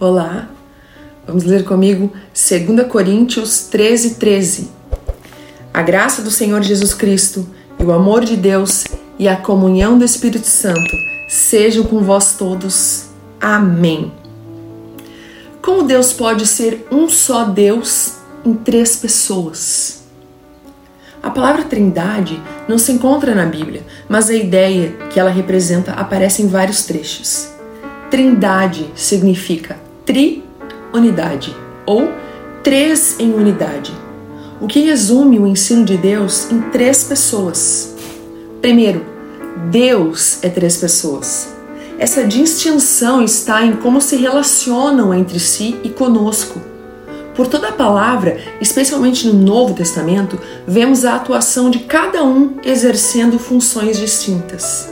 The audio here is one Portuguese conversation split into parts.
Olá, vamos ler comigo 2 Coríntios 13, 13. A graça do Senhor Jesus Cristo e o amor de Deus e a comunhão do Espírito Santo sejam com vós todos. Amém. Como Deus pode ser um só Deus em três pessoas? A palavra Trindade não se encontra na Bíblia, mas a ideia que ela representa aparece em vários trechos. Trindade significa tri-unidade ou três em unidade, o que resume o ensino de Deus em três pessoas. Primeiro, Deus é três pessoas. Essa distinção está em como se relacionam entre si e conosco. Por toda a palavra, especialmente no Novo Testamento, vemos a atuação de cada um exercendo funções distintas.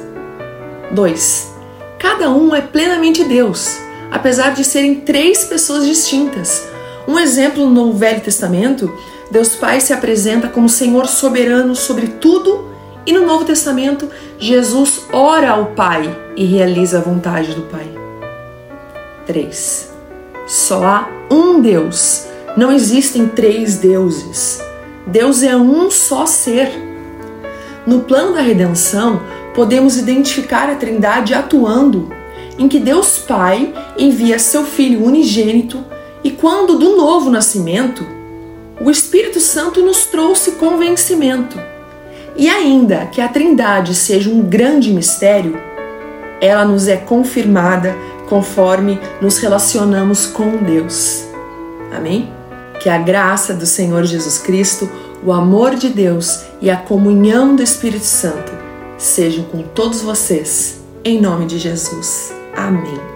2. Cada um é plenamente Deus, apesar de serem três pessoas distintas. Um exemplo no Velho Testamento, Deus Pai se apresenta como Senhor soberano sobre tudo, e no Novo Testamento, Jesus ora ao Pai e realiza a vontade do Pai. 3. Só há um Deus, não existem três deuses. Deus é um só ser. No plano da redenção, podemos identificar a Trindade atuando em que Deus Pai envia seu Filho unigênito e quando do novo nascimento, o Espírito Santo nos trouxe convencimento. E ainda que a Trindade seja um grande mistério, ela nos é confirmada conforme nos relacionamos com Deus. Amém? Que a graça do Senhor Jesus Cristo, o amor de Deus e a comunhão do Espírito Santo sejam com todos vocês, em nome de Jesus. Amém.